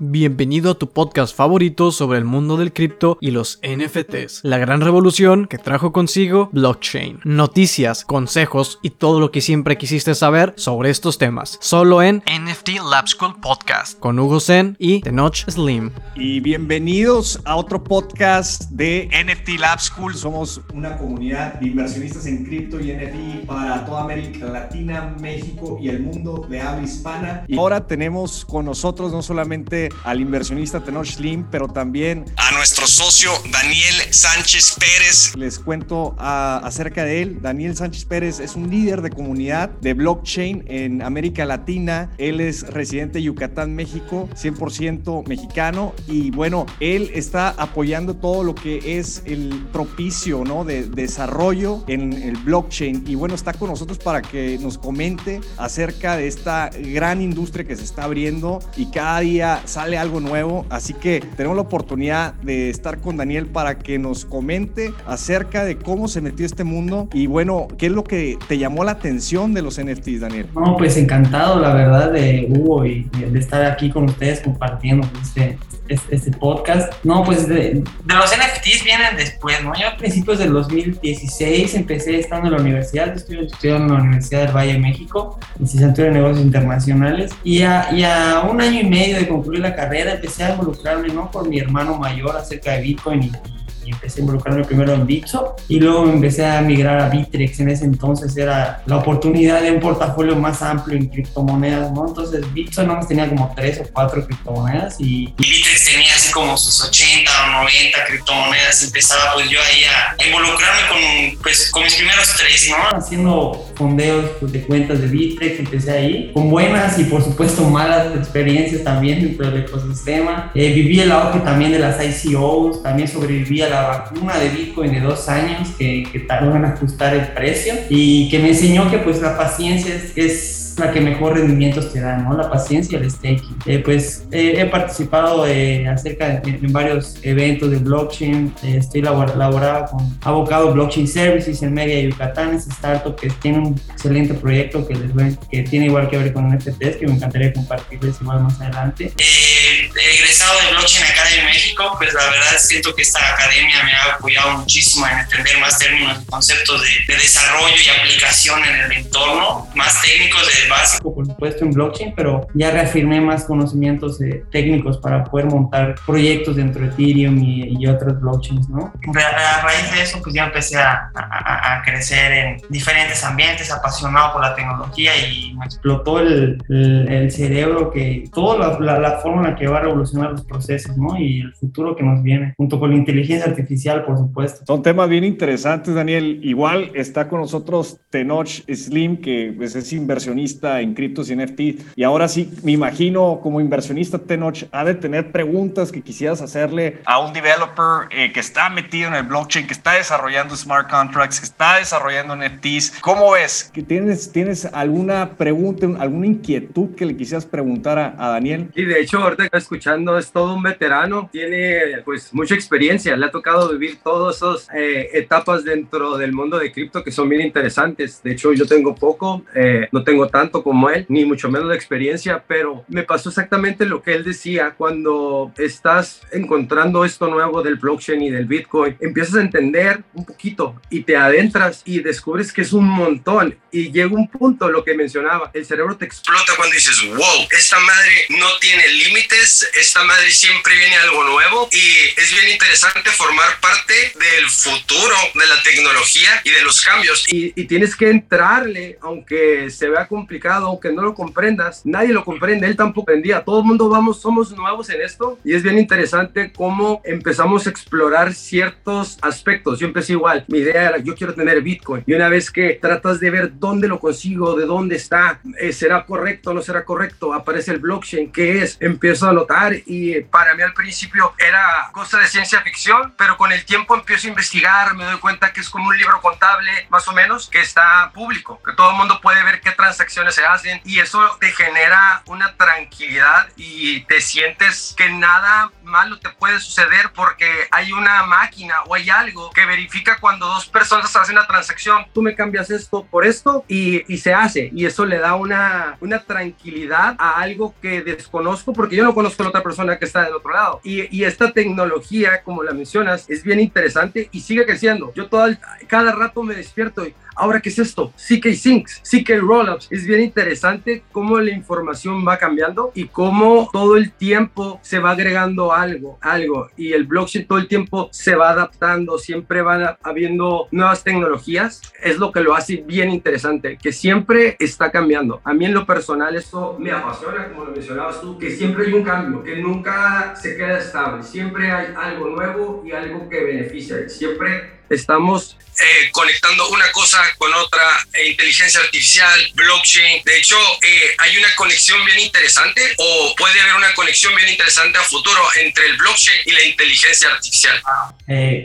Bienvenido a tu podcast favorito sobre el mundo del cripto y los NFTs, la gran revolución que trajo consigo blockchain. Noticias, consejos y todo lo que siempre quisiste saber sobre estos temas, solo en NFT Lab School Podcast con Hugo Zen y Tenoch Slim. Y bienvenidos a otro podcast de NFT Lab School. Somos una comunidad de inversionistas en cripto y NFT para toda América Latina, México y el mundo de habla hispana. Y ahora tenemos con nosotros no solamente al inversionista Tenor Slim, pero también a nuestro socio Daniel Sánchez Pérez. Les cuento ah, acerca de él. Daniel Sánchez Pérez es un líder de comunidad de blockchain en América Latina. Él es residente de Yucatán, México, 100% mexicano. Y bueno, él está apoyando todo lo que es el propicio ¿no? de desarrollo en el blockchain. Y bueno, está con nosotros para que nos comente acerca de esta gran industria que se está abriendo y cada día sale algo nuevo, así que tenemos la oportunidad de estar con Daniel para que nos comente acerca de cómo se metió este mundo y bueno, ¿qué es lo que te llamó la atención de los NFTs, Daniel? No, pues encantado, la verdad, de Hugo y de estar aquí con ustedes compartiendo este, este, podcast. No, pues de, de, los NFTs vienen después, ¿no? Yo a principios del 2016 empecé estando en la universidad, estoy estudiando en la Universidad del Valle de México, licenciatura de negocios internacionales, y a, y a un año y medio de concluir la carrera empecé a involucrarme ¿no? con mi hermano mayor acerca de Bitcoin y, empecé a involucrarme primero en Bitso y luego empecé a migrar a Bitrex. En ese entonces era la oportunidad de un portafolio más amplio en criptomonedas, ¿no? Entonces Bitso no más tenía como tres o cuatro criptomonedas y, y Bitrex tenía como sus 80 o 90 criptomonedas. Empezaba pues yo ahí a involucrarme con, pues, con mis primeros tres, ¿no? Haciendo fondeos pues, de cuentas de Bitrex, empecé ahí con buenas y por supuesto malas experiencias también dentro del ecosistema. Eh, viví el auge también de las ICOs, también sobreviví a la vacuna de Bitcoin de dos años que, que tardó en ajustar el precio y que me enseñó que pues la paciencia es la que mejor rendimientos te da, ¿no? La paciencia el staking. Eh, pues he participado eh, acerca de, en varios eventos de blockchain. Eh, estoy laborado con Abocado Blockchain Services en Media Yucatán, es startup que tiene un excelente proyecto que, les, que tiene igual que ver con NFTs, que me encantaría compartirles igual más adelante. Egresado de Blockchain Academy México, pues la verdad siento que esta academia me ha apoyado muchísimo en entender más términos y conceptos de, de desarrollo y aplicación en el entorno, más técnicos de básico, por supuesto, en blockchain, pero ya reafirmé más conocimientos eh, técnicos para poder montar proyectos dentro de Ethereum y, otros blockchains, ¿no? A raíz de eso, pues ya empecé a, a, crecer en diferentes ambientes, apasionado por la tecnología y me explotó el, el, cerebro que toda la, la, forma en la que va a revolucionar los procesos, ¿no? Y el futuro que nos viene, junto con la inteligencia artificial, por supuesto. Son temas bien interesantes, Daniel. Igual está con nosotros Tenoch Slim, que pues, es inversionista en criptos y NFT. Y ahora sí, me imagino como inversionista Tenoch, ha de tener preguntas que quisieras hacerle a un developer eh, que está metido en el blockchain, que está desarrollando smart contracts, que está desarrollando NFTs. ¿Cómo ves? ¿Que tienes, ¿Tienes alguna pregunta, alguna inquietud que le quisieras preguntar a, Daniel? Y de hecho, ahorita escuchando, es todo un veterano, tiene pues mucha experiencia, le ha tocado vivir todas esas eh, etapas dentro del mundo de cripto que son bien interesantes. De hecho, yo tengo poco, eh, no tengo tanto como él, ni mucho menos de experiencia, pero me pasó exactamente lo que él decía cuando estás encontrando esto nuevo del blockchain y del Bitcoin, empiezas a entender un poquito y te adentras y descubres que es un montón y llega un punto, lo que mencionaba, el cerebro te explota cuando dices, wow, esta madre no tiene límites, esta madre siempre viene algo nuevo y es bien interesante formar parte del futuro de la tecnología y de los cambios y, y tienes que entrarle, aunque se vea complicado aunque no lo comprendas, nadie lo comprende, él tampoco comprendía, todo el mundo vamos, somos nuevos en esto y es bien interesante cómo empezamos a explorar ciertos aspectos. Yo empecé igual, mi idea era yo quiero tener Bitcoin y una vez que tratas de ver dónde lo consigo, de dónde está, eh, será correcto, no será correcto, aparece el blockchain, ¿qué es? Empiezo y para mí al principio era cosa de ciencia ficción, pero con el tiempo empiezo a investigar, me doy cuenta que es como un libro contable más o menos que está público, que todo el mundo puede ver qué transacciones se hacen y eso te genera una tranquilidad y te sientes que nada malo te puede suceder porque hay una máquina o hay algo que verifica cuando dos personas hacen una transacción. Tú me cambias esto por esto y, y se hace. Y eso le da una, una tranquilidad a algo que desconozco porque yo no conozco a la otra persona que está del otro lado. Y, y esta tecnología, como la mencionas, es bien interesante y sigue creciendo. Yo todo cada rato me despierto y Ahora, ¿qué es esto? CK Syncs, CK Rollups. Es bien interesante cómo la información va cambiando y cómo todo el tiempo se va agregando algo, algo. Y el blockchain todo el tiempo se va adaptando, siempre van habiendo nuevas tecnologías. Es lo que lo hace bien interesante, que siempre está cambiando. A mí en lo personal esto me apasiona, como lo mencionabas tú, que siempre hay un cambio, que nunca se queda estable. Siempre hay algo nuevo y algo que beneficia. Siempre estamos eh, conectando una cosa con otra, eh, inteligencia artificial, blockchain. De hecho, eh, hay una conexión bien interesante o puede haber una conexión bien interesante a futuro entre el blockchain y la inteligencia artificial.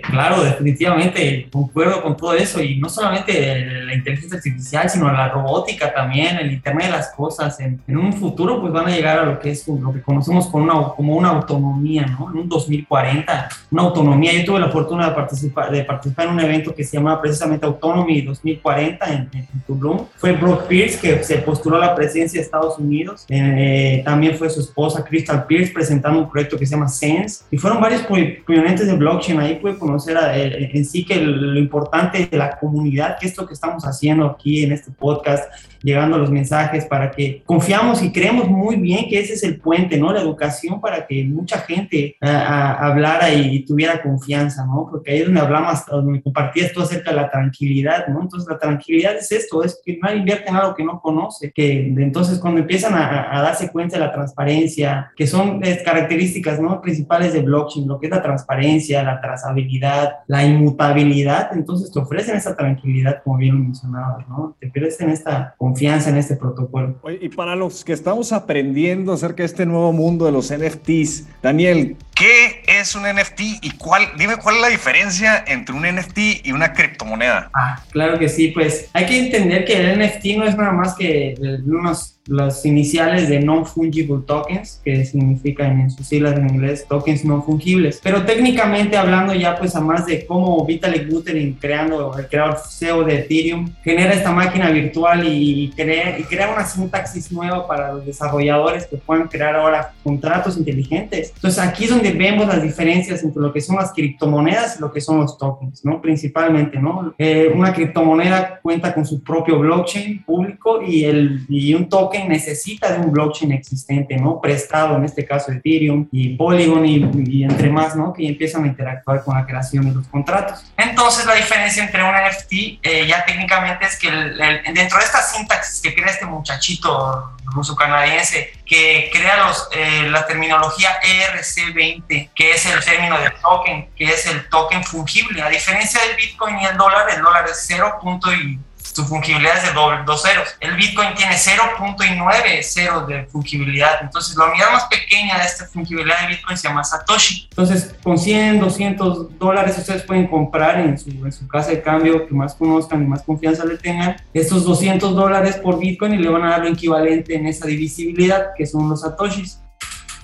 claro, definitivamente, concuerdo con todo eso y no solamente la inteligencia artificial, sino la robótica también, el Internet de las Cosas. En, un futuro, pues van a llegar a lo que es lo que conocemos como una, como una autonomía, ¿no? En un 2040, una autonomía. Yo tuve la fortuna de participar, de participar en un evento que se llama precisamente Autonomy 2040 en, en, Tulum. Fue Brock Pierce que se postuló a la presidencia de Estados Unidos. Eh, también fue su esposa Crystal Pierce presentando un proyecto que se llama Sense. Y fueron varios pionentes de blockchain. Ahí puede conocer eh, en sí que lo importante de la comunidad, que esto que estamos haciendo aquí en este podcast, llegando los mensajes para que confiamos y creemos muy bien que ese es el puente, ¿no? La educación para que mucha gente hablara y, tuviera confianza, ¿no? Porque ahí es donde hablamos, donde compartías tú acerca de la tranquilidad, ¿no? Entonces la tranquilidad es esto, es que nadie invierte en algo que no conoce, que entonces cuando empiezan a, darse cuenta de la transparencia, que son características, ¿no? Principales de blockchain, lo que es la transparencia, la trazabilidad, la inmutabilidad, entonces te ofrecen esa tranquilidad, como bien lo mencionabas, ¿no? Te ofrecen esta confianza en este protocolo. Y para los que estamos aprendiendo acerca de este nuevo mundo de los NFTs, Daniel, ¿qué es un NFT y cuál, dime cuál es la diferencia entre un NFT y una criptomoneda? Ah, claro que sí, pues hay que entender que el NFT no es nada más que unos las iniciales de non-fungible tokens, que significan en sus siglas en inglés tokens no fungibles. Pero técnicamente hablando ya pues a más de cómo Vitalik Buterin creando, el creador CEO de Ethereum, genera esta máquina virtual y crea, y crea una sintaxis nueva para los desarrolladores que puedan crear ahora contratos inteligentes. Entonces aquí es donde vemos las diferencias entre lo que son las criptomonedas y lo que son los tokens, ¿no? Principalmente, ¿no? Eh, una criptomoneda cuenta con su propio blockchain público y, el, y un token necesita de un blockchain existente, ¿no? Prestado, en este caso Ethereum y Polygon y, entre más, ¿no? Que empiezan a interactuar con la creación de los contratos. Entonces, la diferencia entre un NFT eh, ya técnicamente es que dentro de esta sintaxis que crea este muchachito ruso canadiense que crea los, eh, la terminología ERC20, que es el término de token, que es el token fungible. A diferencia del Bitcoin y el dólar, el dólar es 0. y su fungibilidad es de dos ceros. El Bitcoin tiene 0.9 ceros de fungibilidad. Entonces, la unidad más pequeña de esta fungibilidad de Bitcoin se llama Satoshi. Entonces, con 100, 200 dólares ustedes pueden comprar en su, en su casa de cambio que más conozcan y más confianza le tengan estos 200 dólares por Bitcoin y le van a dar lo equivalente en esa divisibilidad que son los Satoshis.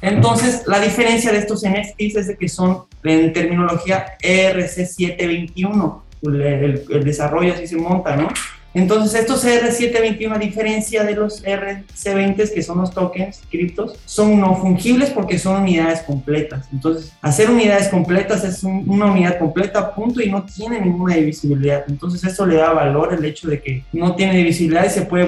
Entonces, la diferencia de estos NFTs es de que son en terminología ERC721. El, el, el, desarrollo así se monta, ¿no? Entonces, estos R721, a diferencia de los RC20, que son los tokens criptos, son no fungibles porque son unidades completas. Entonces, hacer unidades completas es una unidad completa, punto, y no tiene ninguna divisibilidad. Entonces, eso le da valor el hecho de que no tiene divisibilidad y se puede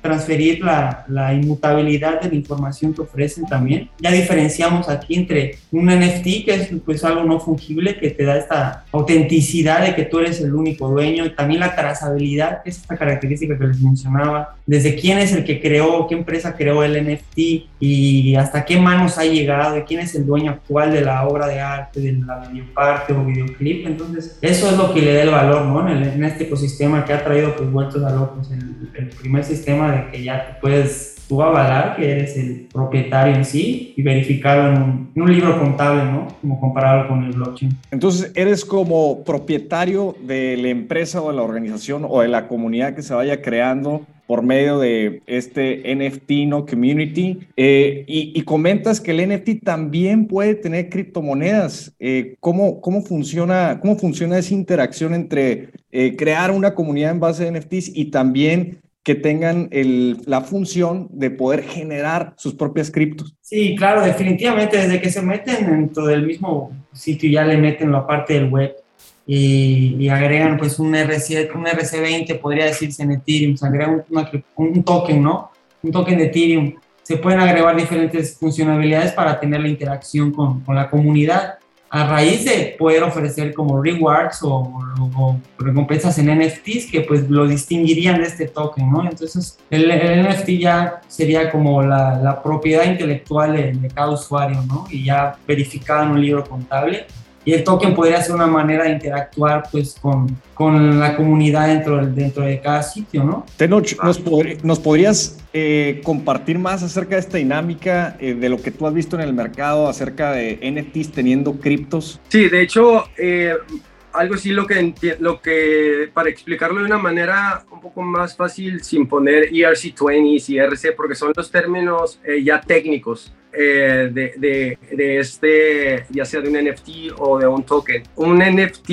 transferir la, la, inmutabilidad de la información que ofrecen también. Ya diferenciamos aquí entre un NFT, que es pues algo no fungible, que te da esta autenticidad de que tú eres el único dueño, y también la trazabilidad, que es esta característica que les mencionaba, desde quién es el que creó, qué empresa creó el NFT y hasta qué manos ha llegado, y quién es el dueño actual de la obra de arte, de la videoparte o videoclip. Entonces, eso es lo que le da el valor, ¿no? En, este ecosistema que ha traído pues vueltos a locos, el, el primer sistema de que ya puedes tú avalar que eres el propietario en sí y verificarlo en un, libro contable, ¿no? Como comparado con el blockchain. Entonces, eres como propietario de la empresa o de la organización o de la comunidad que se vaya creando por medio de este NFT no community. Eh, y, comentas que el NFT también puede tener criptomonedas. Eh, ¿cómo, cómo, funciona, ¿Cómo funciona esa interacción entre eh, crear una comunidad en base de NFTs y también que tengan la función de poder generar sus propias criptos. Sí, claro, definitivamente, desde que se meten dentro del mismo sitio ya le meten la parte del web y, agregan pues un, RC, un RC20, podría decirse en Ethereum, se agrega un, token, ¿no? Un token de Ethereum. Se pueden agregar diferentes funcionalidades para tener la interacción con la comunidad a raíz de poder ofrecer como rewards o, recompensas en NFTs que pues lo distinguirían de este token, ¿no? Entonces el, NFT ya sería como la, propiedad intelectual de, de, cada usuario, ¿no? Y ya verificada en un libro contable y el token podría ser una manera de interactuar pues con, con la comunidad dentro, dentro de cada sitio, ¿no? Tenoch, ¿nos, ¿nos podrías eh, compartir más acerca de esta dinámica, eh, de lo que tú has visto en el mercado acerca de NFTs teniendo criptos? Sí, de hecho, eh, algo así lo que, lo que, para explicarlo de una manera un poco más fácil, sin poner ERC20 y ERC, porque son los términos ya técnicos. Eh, de, de, este, ya sea de un NFT o de un token. Un NFT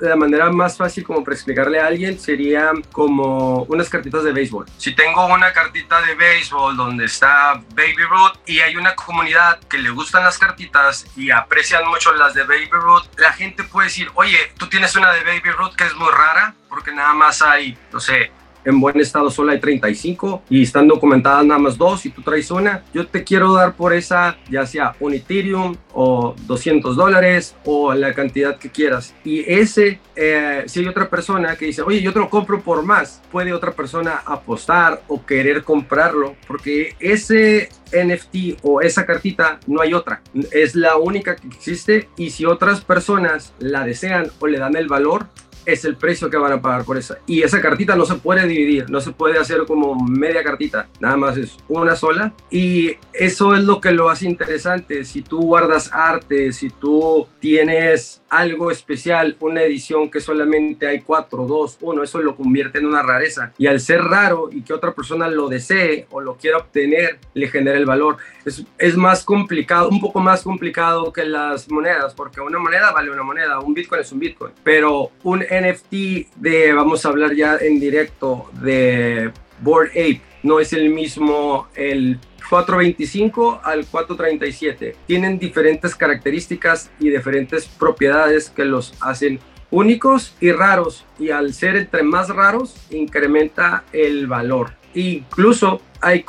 la manera más fácil como para explicarle a alguien sería como unas cartitas de béisbol. Si tengo una cartita de béisbol donde está Baby Ruth y hay una comunidad que le gustan las cartitas y aprecian mucho las de Baby Ruth, la gente puede decir, oye, tú tienes una de Baby Ruth que es muy rara porque nada más hay, no sé, en buen estado solo hay 35 y están documentadas nada más dos y tú traes una, yo te quiero dar por esa ya sea un Ethereum o 200 dólares o la cantidad que quieras. Y ese, eh, si hay otra persona que dice, oye, yo te lo compro por más, puede otra persona apostar o querer comprarlo porque ese NFT o esa cartita no hay otra. Es la única que existe y si otras personas la desean o le dan el valor, es el precio que van a pagar por esa. Y esa cartita no se puede dividir, no se puede hacer como media cartita, nada más es una sola. Y eso es lo que lo hace interesante. Si tú guardas arte, si tú tienes algo especial, una edición que solamente hay cuatro, dos, uno, eso lo convierte en una rareza. Y al ser raro y que otra persona lo desee o lo quiera obtener, le genera el valor. Es, es más complicado, un poco más complicado que las monedas, porque una moneda vale una moneda, un Bitcoin es un Bitcoin, pero un NFT de, vamos a hablar ya en directo, de Board Ape, no es el mismo el 425 al 437. Tienen diferentes características y diferentes propiedades que los hacen únicos y raros. Y al ser entre más raros, incrementa el valor. Incluso hay,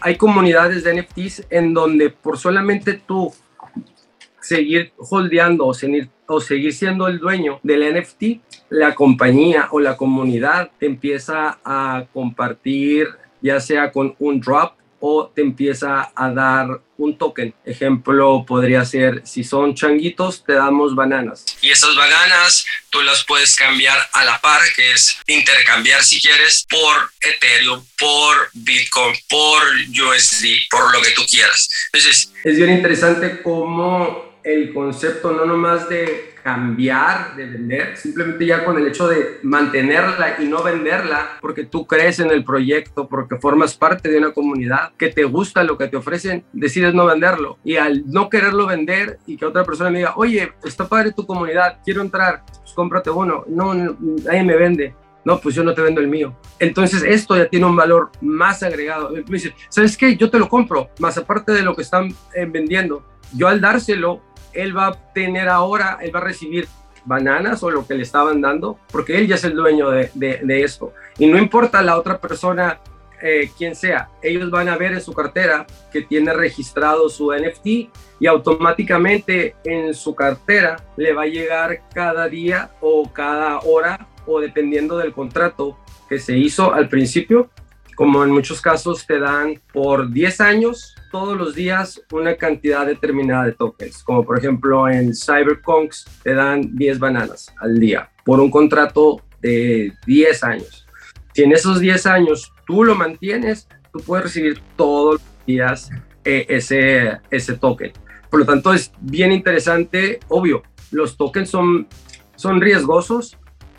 hay comunidades de NFTs en donde por solamente tú seguir holdeando o seguir, o seguir siendo el dueño del NFT, la compañía o la comunidad empieza a compartir ya sea con un drop o te empieza a dar un token. Ejemplo, podría ser, si son changuitos, te damos bananas. Y esas bananas tú las puedes cambiar a la par, que es intercambiar si quieres por Ethereum, por Bitcoin, por USD, por lo que tú quieras. Entonces, es bien interesante cómo el concepto no nomás de cambiar, de vender, simplemente ya con el hecho de mantenerla y no venderla porque tú crees en el proyecto, porque formas parte de una comunidad, que te gusta lo que te ofrecen, decides no venderlo. Y al no quererlo vender y que otra persona me diga, oye, está padre tu comunidad, quiero entrar, pues cómprate uno. No, nadie me vende. No, pues yo no te vendo el mío. Entonces esto ya tiene un valor más agregado. Me dice, ¿sabes qué? Yo te lo compro, más aparte de lo que están eh, vendiendo. Yo al dárselo él va a tener ahora, él va a recibir bananas o lo que le estaban dando, porque él ya es el dueño de, de, esto. Y no importa la otra persona, eh, quien sea, ellos van a ver en su cartera que tiene registrado su NFT y automáticamente en su cartera le va a llegar cada día o cada hora o dependiendo del contrato que se hizo al principio, como en muchos casos te dan por 10 años todos los días una cantidad determinada de tokens, como por ejemplo en CyberConks te dan 10 bananas al día por un contrato de 10 años. Si en esos 10 años tú lo mantienes, tú puedes recibir todos los días eh, ese, ese token. Por lo tanto, es bien interesante, obvio, los tokens son, son riesgosos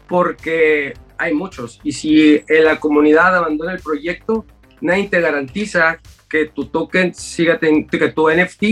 porque hay muchos. Y si la comunidad abandona el proyecto, nadie te garantiza que tu token siga, que tu NFT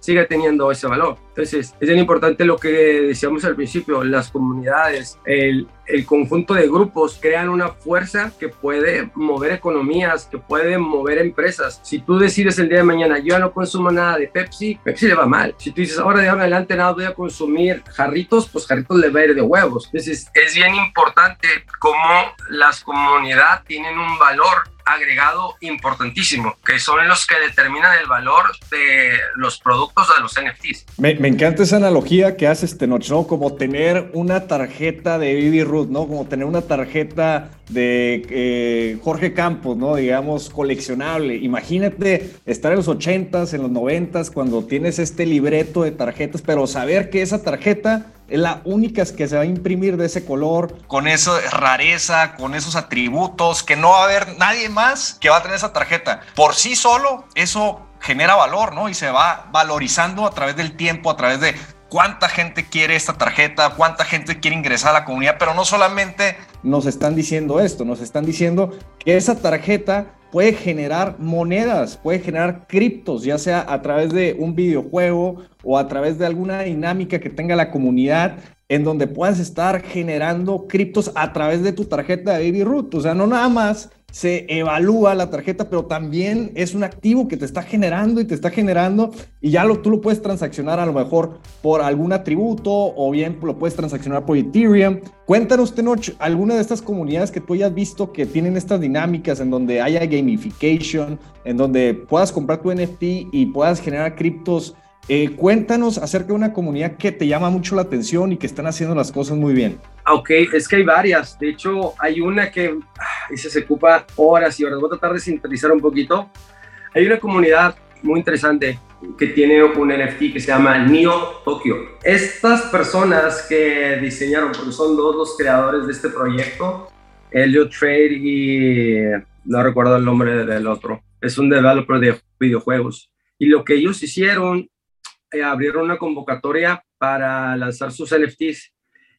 siga teniendo ese valor. Entonces, es bien importante lo que decíamos al principio, las comunidades, el, el, conjunto de grupos crean una fuerza que puede mover economías, que puede mover empresas. Si tú decides el día de mañana, yo no consumo nada de Pepsi, Pepsi le va mal. Si tú dices, ahora de ahora en adelante nada voy a consumir jarritos, pues jarritos le va a ir de huevos. Entonces, es bien importante cómo las comunidades tienen un valor agregado importantísimo, que son los que determinan el valor de los productos de los NFTs. Me, me encanta esa analogía que haces, Tenoch, ¿no? Como tener una tarjeta de Baby ¿no? Como tener una tarjeta de eh, Jorge Campos, ¿no? Digamos, coleccionable. Imagínate estar en los 80s, en los 90s, cuando tienes este libreto de tarjetas, pero saber que esa tarjeta es la única que se va a imprimir de ese color, con esa rareza, con esos atributos, que no va a haber nadie más que va a tener esa tarjeta. Por sí solo, eso genera valor, ¿no? Y se va valorizando a través del tiempo, a través de cuánta gente quiere esta tarjeta, cuánta gente quiere ingresar a la comunidad, pero no solamente nos están diciendo esto, nos están diciendo que esa tarjeta puede generar monedas, puede generar criptos, ya sea a través de un videojuego o a través de alguna dinámica que tenga la comunidad en donde puedas estar generando criptos a través de tu tarjeta de Baby Root. O sea, no nada más se evalúa la tarjeta, pero también es un activo que te está generando y te está generando y ya lo, tú lo puedes transaccionar a lo mejor por algún atributo o bien lo puedes transaccionar por Ethereum. Cuéntanos, Tenoch, alguna de estas comunidades que tú hayas visto que tienen estas dinámicas en donde haya gamification, en donde puedas comprar tu NFT y puedas generar criptos. Eh, cuéntanos acerca de una comunidad que te llama mucho la atención y que están haciendo las cosas muy bien. Ok, es que hay varias. De hecho, hay una que ah, se ocupa horas y horas. Voy a tratar de sintetizar un poquito. Hay una comunidad muy interesante que tiene un NFT que se llama Neo Tokyo. Estas personas que diseñaron, porque son dos los creadores de este proyecto, Elliot Trade y no recuerdo el nombre del otro, es un developer de videojuegos. Y lo que ellos hicieron, eh, abrieron una convocatoria para lanzar sus NFTs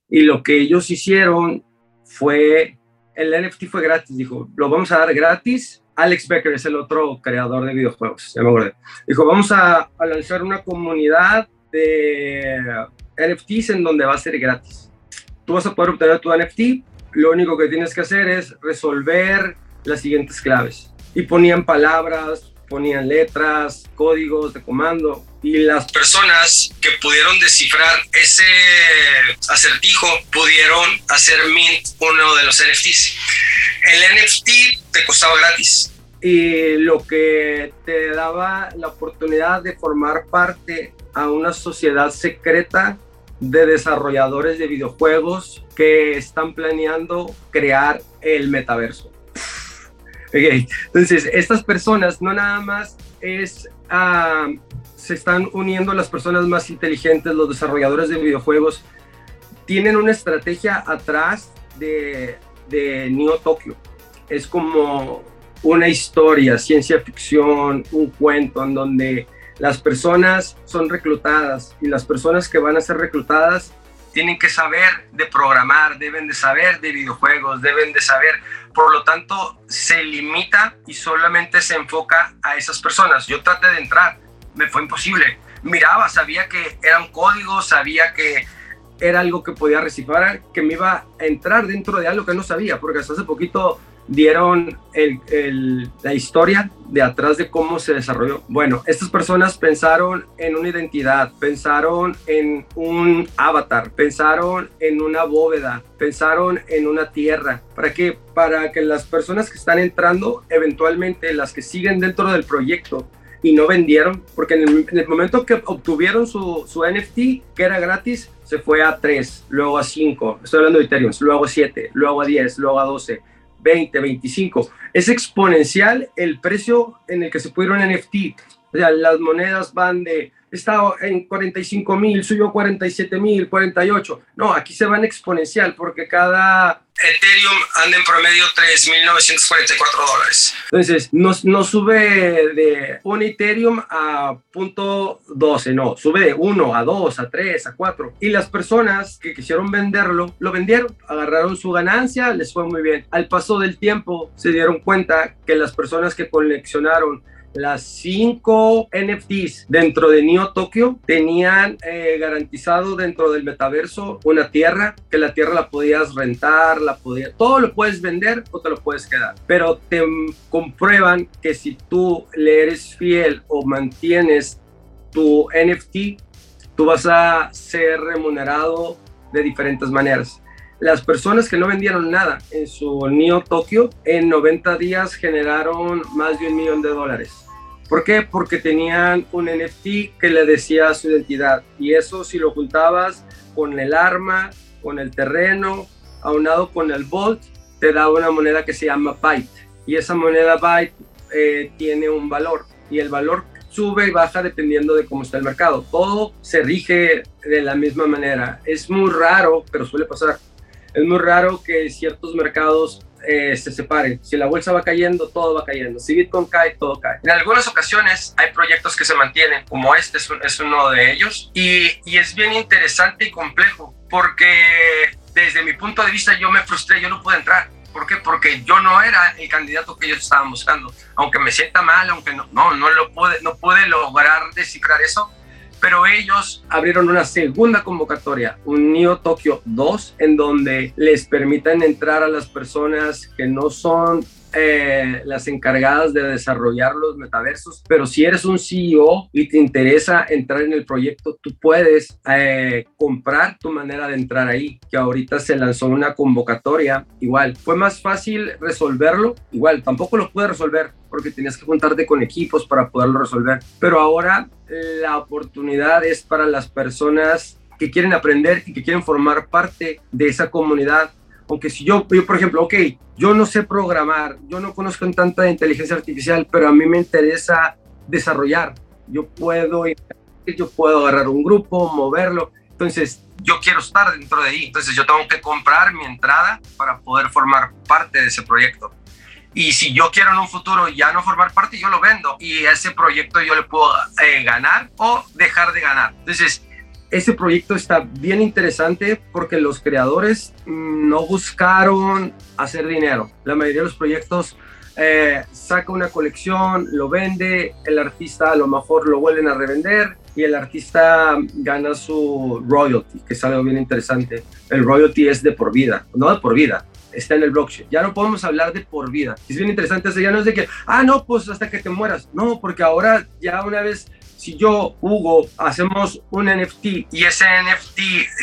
y lo que ellos hicieron fue, el NFT fue gratis, dijo, lo vamos a dar gratis. Alex Becker es el otro creador de videojuegos, ya me acordé. Dijo, vamos a, lanzar una comunidad de NFTs en donde va a ser gratis. Tú vas a poder obtener tu NFT, lo único que tienes que hacer es resolver las siguientes claves. Y ponían palabras, ponían letras, códigos de comando y las personas que pudieron descifrar ese acertijo pudieron hacer mint uno de los NFTs. El NFT te costaba gratis y lo que te daba la oportunidad de formar parte a una sociedad secreta de desarrolladores de videojuegos que están planeando crear el metaverso. Entonces, estas personas no nada más es, ah, se están uniendo las personas más inteligentes, los desarrolladores de videojuegos, tienen una estrategia atrás de, de Neo Tokyo. Es como una historia, ciencia ficción, un cuento en donde las personas son reclutadas y las personas que van a ser reclutadas tienen que saber de programar, deben de saber de videojuegos, deben de saber. Por lo tanto, se limita y solamente se enfoca a esas personas. Yo traté de entrar, me fue imposible. Miraba, sabía que era un código, sabía que era algo que podía recifrar, que me iba a entrar dentro de algo que no sabía, porque hasta hace poquito dieron la historia de atrás de cómo se desarrolló. Bueno, estas personas pensaron en una identidad, pensaron en un avatar, pensaron en una bóveda, pensaron en una tierra. ¿Para qué? Para que las personas que están entrando, eventualmente las que siguen dentro del proyecto, y no vendieron, porque en el, momento que obtuvieron su, su, NFT, que era gratis, se fue a 3, luego a 5, estoy hablando de Ethereum, luego a 7, luego a 10, luego a 12, 20, 25. Es exponencial el precio en el que se pudieron NFT. O sea, las monedas van de estaba en 45 mil, subió a 47 mil, 48. No, aquí se van exponencial porque cada Ethereum anda en promedio 3.944 dólares. Entonces, no, no sube de un Ethereum a punto 12, no, sube de 1 a 2, a 3, a 4. Y las personas que quisieron venderlo, lo vendieron, agarraron su ganancia, les fue muy bien. Al paso del tiempo, se dieron cuenta que las personas que coleccionaron las cinco NFTs dentro de Neo Tokyo tenían eh, garantizado dentro del metaverso una tierra, que la tierra la podías rentar, la podías, todo lo puedes vender o te lo puedes quedar, pero te comprueban que si tú le eres fiel o mantienes tu NFT, tú vas a ser remunerado de diferentes maneras. Las personas que no vendieron nada en su Neo Tokyo en 90 días generaron más de un millón de dólares. ¿Por qué? Porque tenían un NFT que le decía su identidad y eso si lo juntabas con el arma, con el terreno, aunado con el Volt, te da una moneda que se llama Byte y esa moneda Byte eh, tiene un valor y el valor sube y baja dependiendo de cómo está el mercado. Todo se rige de la misma manera. Es muy raro, pero suele pasar. Es muy raro que ciertos mercados eh, se separen. Si la bolsa va cayendo, todo va cayendo. Si Bitcoin cae, todo cae. En algunas ocasiones hay proyectos que se mantienen, como este es, uno de ellos, y, y es bien interesante y complejo, porque desde mi punto de vista yo me frustré, yo no pude entrar. ¿Por qué? Porque yo no era el candidato que ellos estaban buscando. Aunque me sienta mal, aunque no, no, no lo pude, no pude lograr descifrar eso, pero ellos abrieron una segunda convocatoria, un Neo Tokyo 2, en donde les permitan entrar a las personas que no son eh, las encargadas de desarrollar los metaversos, pero si eres un CEO y te interesa entrar en el proyecto, tú puedes eh, comprar tu manera de entrar ahí, que ahorita se lanzó una convocatoria, igual, fue más fácil resolverlo, igual, tampoco lo pude resolver porque tenías que juntarte con equipos para poderlo resolver, pero ahora la oportunidad es para las personas que quieren aprender y que quieren formar parte de esa comunidad aunque si yo, yo, por ejemplo, ok, yo no sé programar, yo no conozco en tanta inteligencia artificial, pero a mí me interesa desarrollar. Yo puedo, yo puedo agarrar un grupo, moverlo. Entonces, yo quiero estar dentro de ahí. Entonces, yo tengo que comprar mi entrada para poder formar parte de ese proyecto. Y si yo quiero en un futuro ya no formar parte, yo lo vendo. Y ese proyecto yo le puedo eh, ganar o dejar de ganar. Entonces, ese proyecto está bien interesante porque los creadores no buscaron hacer dinero. La mayoría de los proyectos eh, saca una colección, lo vende, el artista a lo mejor lo vuelven a revender y el artista gana su royalty, que es algo bien interesante. El royalty es de por vida, no de por vida, está en el blockchain. Ya no podemos hablar de por vida. Es bien interesante, eso ya no es de que, ah, no, pues hasta que te mueras. No, porque ahora ya una vez si yo, Hugo, hacemos un NFT y ese NFT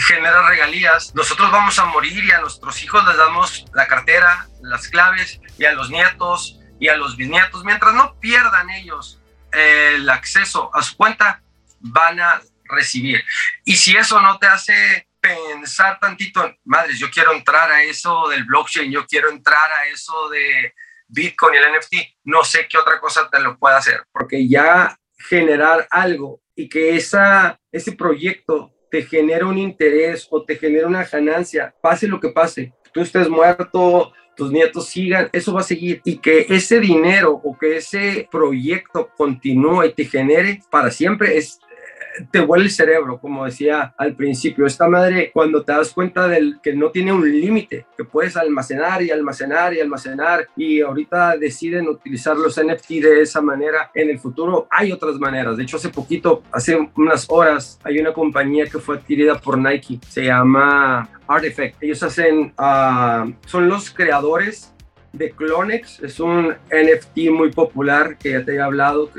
genera regalías, nosotros vamos a morir y a nuestros hijos les damos la cartera, las claves y a los nietos y a los bisnietos, mientras no pierdan ellos el acceso a su cuenta, van a recibir. Y si eso no te hace pensar tantito, madres, yo quiero entrar a eso del blockchain, yo quiero entrar a eso de Bitcoin y el NFT, no sé qué otra cosa te lo pueda hacer, porque ya generar algo y que esa, ese proyecto te genere un interés o te genere una ganancia, pase lo que pase, tú estés muerto, tus nietos sigan, eso va a seguir. Y que ese dinero o que ese proyecto continúe y te genere para siempre es te vuelve el cerebro, como decía al principio. Esta madre, cuando te das cuenta del que no tiene un límite, que puedes almacenar y almacenar y almacenar, y ahorita deciden utilizar los NFT de esa manera, en el futuro hay otras maneras. De hecho, hace poquito, hace unas horas, hay una compañía que fue adquirida por Nike, se llama Artifact. Ellos hacen, ah, son los creadores de Clonex, es un NFT muy popular que ya te he hablado,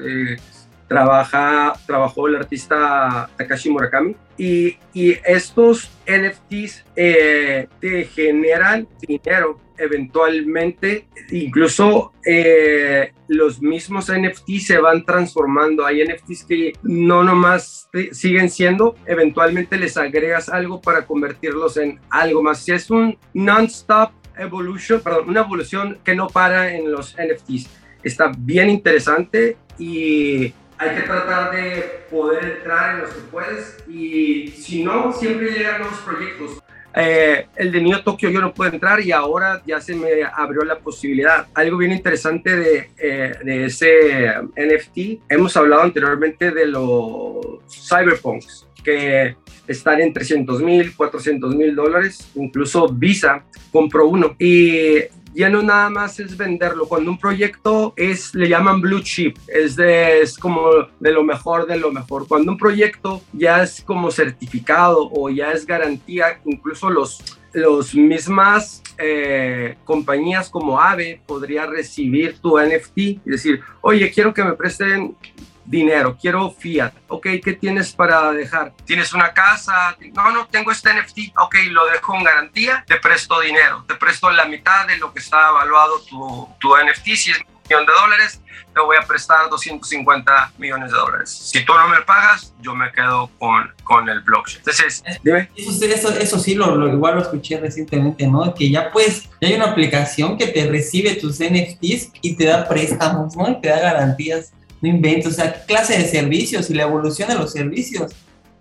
trabaja, trabajó el artista Takashi Murakami. Y, y estos NFTs eh, te generan dinero eventualmente, incluso eh, los mismos NFTs se van transformando. Hay NFTs que no nomás siguen siendo, eventualmente les agregas algo para convertirlos en algo más. Si es un non-stop evolution, perdón, una evolución que no para en los NFTs. Está bien interesante y hay que tratar de poder entrar en los que puedes y si no, siempre llegan nuevos proyectos. Eh, el de Neo Tokio yo no puedo entrar y ahora ya se me abrió la posibilidad. Algo bien interesante de, eh, de ese NFT, hemos hablado anteriormente de los cyberpunks que están en 300 mil, 400 mil dólares, incluso Visa compró uno y ya no nada más es venderlo. Cuando un proyecto es, le llaman blue chip, es, de, es como de lo mejor de lo mejor. Cuando un proyecto ya es como certificado o ya es garantía, incluso los, los mismas eh, compañías como AVE podría recibir tu NFT y decir, oye, quiero que me presten dinero, quiero fiat. Ok, ¿qué tienes para dejar? ¿Tienes una casa? No, no, tengo este NFT. Ok, lo dejo en garantía, te presto dinero, te presto la mitad de lo que está evaluado tu, tu NFT. Si es un millón de dólares, te voy a prestar 250 millones de dólares. Si tú no me pagas, yo me quedo con, con el blockchain. Entonces, dime. Eso, eso, eso sí, lo, lo, igual lo escuché recientemente, ¿no? Que ya pues, ya hay una aplicación que te recibe tus NFTs y te da préstamos, ¿no? Y te da garantías no invento, o sea, qué clase de servicios y la evolución de los servicios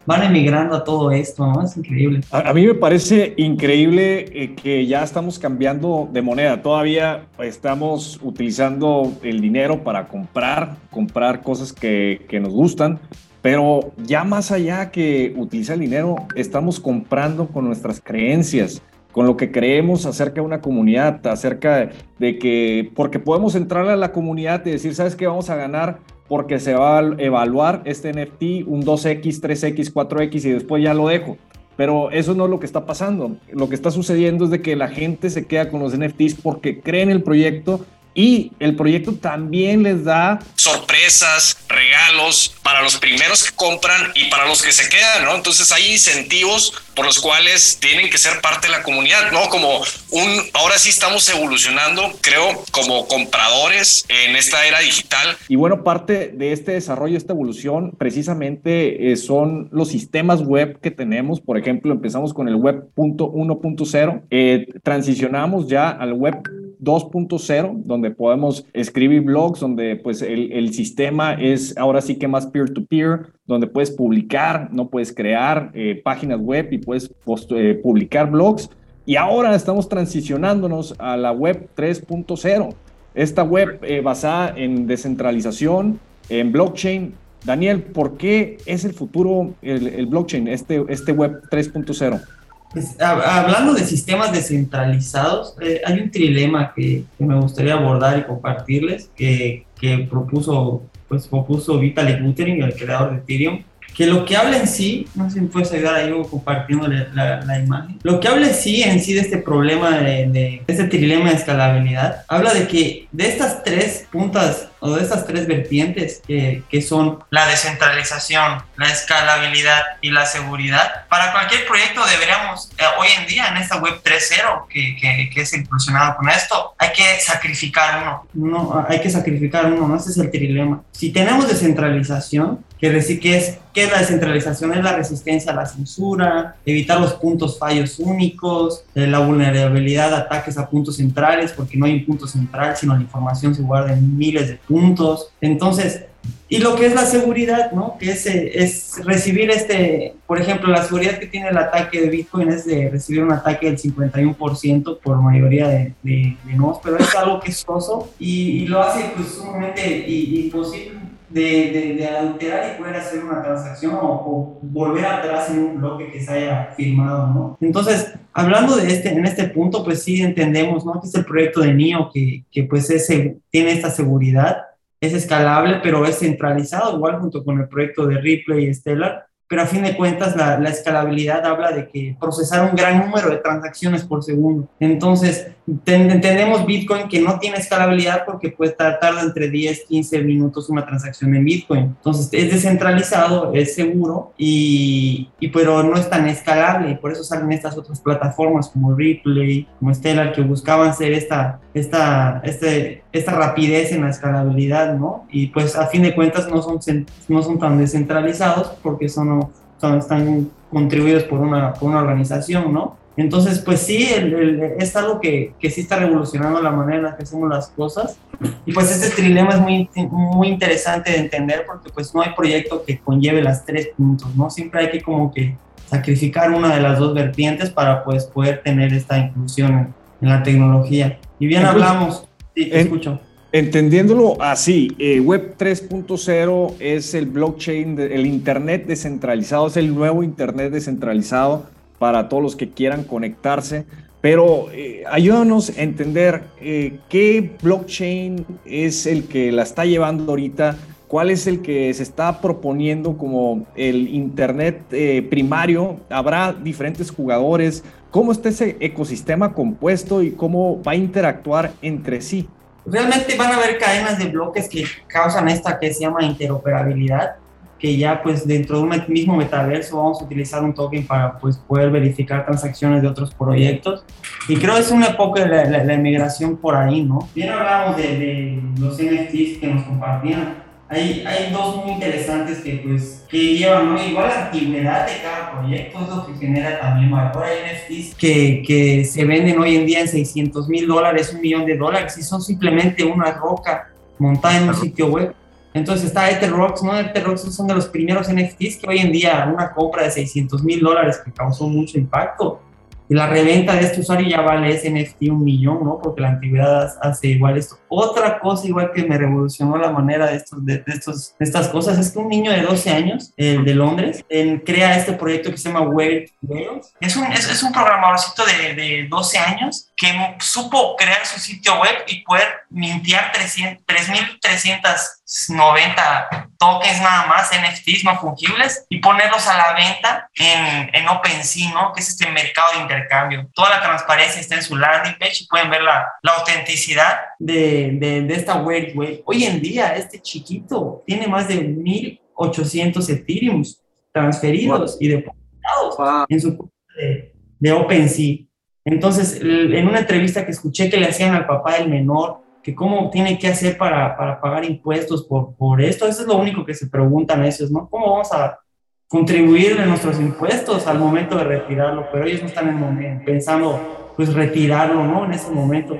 van emigrando a todo esto. Es increíble. A, mí me parece increíble eh, que ya estamos cambiando de moneda. Todavía estamos utilizando el dinero para comprar, comprar cosas que, que nos gustan, pero ya más allá que utilizar el dinero, estamos comprando con nuestras creencias con lo que creemos acerca de una comunidad, acerca de que, porque podemos entrar a la comunidad y decir, ¿sabes qué? Vamos a ganar porque se va a evaluar este NFT un 2X, 3X, 4X y después ya lo dejo. Pero eso no es lo que está pasando. Lo que está sucediendo es de que la gente se queda con los NFTs porque creen en el proyecto y el proyecto también les da sorpresas, regalos para los primeros que compran y para los que se quedan, ¿no? Entonces hay incentivos por los cuales tienen que ser parte de la comunidad, ¿no? Como un, ahora sí estamos evolucionando, creo, como compradores en esta era digital. Y bueno, parte de este desarrollo, esta evolución, precisamente eh, son los sistemas web que tenemos. Por ejemplo, empezamos con el web 1.0, eh, transicionamos ya al web 2.0, donde podemos escribir blogs, donde pues el, el, sistema es ahora sí que más peer-to-peer, donde puedes publicar, no puedes crear eh, páginas web y puedes eh, publicar blogs. Y ahora estamos transicionándonos a la web 3.0, esta web eh, basada en descentralización, en blockchain. Daniel, ¿por qué es el futuro el, el blockchain, este, este web 3.0? Pues, hablando de sistemas descentralizados, eh, hay un trilema que, me gustaría abordar y compartirles, que, que propuso, pues, propuso Vitalik Buterin, el creador de Ethereum, que lo que habla en sí, no sé si me puedes ayudar ahí compartiendo la, la, imagen, lo que habla en sí en sí de este problema, de, de este trilema de escalabilidad, habla de que de estas tres puntas o de estas tres vertientes que, que, son la descentralización, la escalabilidad y la seguridad, para cualquier proyecto deberíamos, eh, hoy en día en esta web 3.0 que, que, que, es impulsionada con esto, hay que sacrificar uno. No, hay que sacrificar uno, ¿no? Ese es el trilema. Si tenemos descentralización, que decir que es, ¿qué es la descentralización? Es la resistencia a la censura, evitar los puntos fallos únicos, eh, la vulnerabilidad, ataques a puntos centrales, porque no hay un punto central, sino la información se guarda en miles de puntos. Entonces, y lo que es la seguridad, ¿no? Que es, es recibir este, por ejemplo, la seguridad que tiene el ataque de Bitcoin es de recibir un ataque del 51% por mayoría de, de, de nodos, pero es algo que es costoso y, y, lo hace pues sumamente imposible de, de, de, alterar y poder hacer una transacción o, o, volver atrás en un bloque que se haya firmado, ¿no? Entonces, hablando de este, en este punto, pues sí entendemos, ¿no? Que es el proyecto de NIO que, que pues ese, tiene esta seguridad, es escalable, pero es centralizado, igual junto con el proyecto de Ripley y Stellar, pero a fin de cuentas la, la, escalabilidad habla de que procesar un gran número de transacciones por segundo. Entonces, entendemos Bitcoin que no tiene escalabilidad porque puede tardar entre 10, 15 minutos una transacción en Bitcoin. Entonces, es descentralizado, es seguro, y, y pero no es tan escalable por eso salen estas otras plataformas como Ripley, como Stellar, que buscaban ser esta, esta, este, esta rapidez en la escalabilidad, ¿no? Y pues a fin de cuentas no son, no son tan descentralizados porque son, son están contribuidos por una, por una organización, ¿no? Entonces, pues sí, es algo que, que, sí está revolucionando la manera en la que hacemos las cosas. Y pues este trilema es muy, muy interesante de entender porque pues no hay proyecto que conlleve las tres puntos, ¿no? Siempre hay que como que sacrificar una de las dos vertientes para pues poder tener esta inclusión en, la tecnología. Y bien hablamos, sí, te escucho. Entendiéndolo así, eh, Web 3.0 es el blockchain, el Internet descentralizado, es el nuevo Internet descentralizado para todos los que quieran conectarse. Pero eh, ayúdanos a entender eh, qué blockchain es el que la está llevando ahorita, cuál es el que se está proponiendo como el Internet primario. Habrá diferentes jugadores. ¿Cómo está ese ecosistema compuesto y cómo va a interactuar entre sí? Realmente van a haber cadenas de bloques que causan esta que se llama interoperabilidad que ya pues dentro de un mismo metaverso vamos a utilizar un token para pues poder verificar transacciones de otros proyectos y creo que es una época de la, la, inmigración por ahí, ¿no? Bien hablamos de, de, los NFTs que nos compartían, hay, hay dos muy interesantes que pues que llevan ¿no? igual la antigüedad de cada proyecto es lo que genera también valor. Hay NFTs que, que se venden hoy en día en 600 mil dólares, un millón de dólares y son simplemente una roca montada en un sitio web entonces está Etherrocks, ¿no? Etherrocks son de los primeros NFTs que hoy en día una compra de 600 mil dólares que causó mucho impacto y la reventa de este usuario ya vale ese NFT un millón, ¿no? Porque la antigüedad hace igual esto. Otra cosa igual que me revolucionó la manera de, estos, de, estos, de estas cosas es que un niño de 12 años de Londres crea este proyecto que se llama Weird Whales. Es un, es, es un programadorcito de, de 12 años que supo crear su sitio web y poder mintear 3.390 tokens nada más, NFTs no fungibles, y ponerlos a la venta en, en OpenSea, ¿no? Que es este mercado de intercambio. Toda la transparencia está en su landing page y pueden ver la, la autenticidad de, de, de, esta web, web. Hoy en día, este chiquito tiene más de 1.800 Ethereum transferidos y depositados en su cuenta de, de OpenSea. Entonces, en una entrevista que escuché que le hacían al papá del menor, que cómo tiene que hacer para, para pagar impuestos por, por esto, eso es lo único que se preguntan ellos, ¿no? ¿Cómo vamos a contribuir de nuestros impuestos al momento de retirarlo? Pero ellos no están en, pensando, pues, retirarlo, ¿no? En ese momento.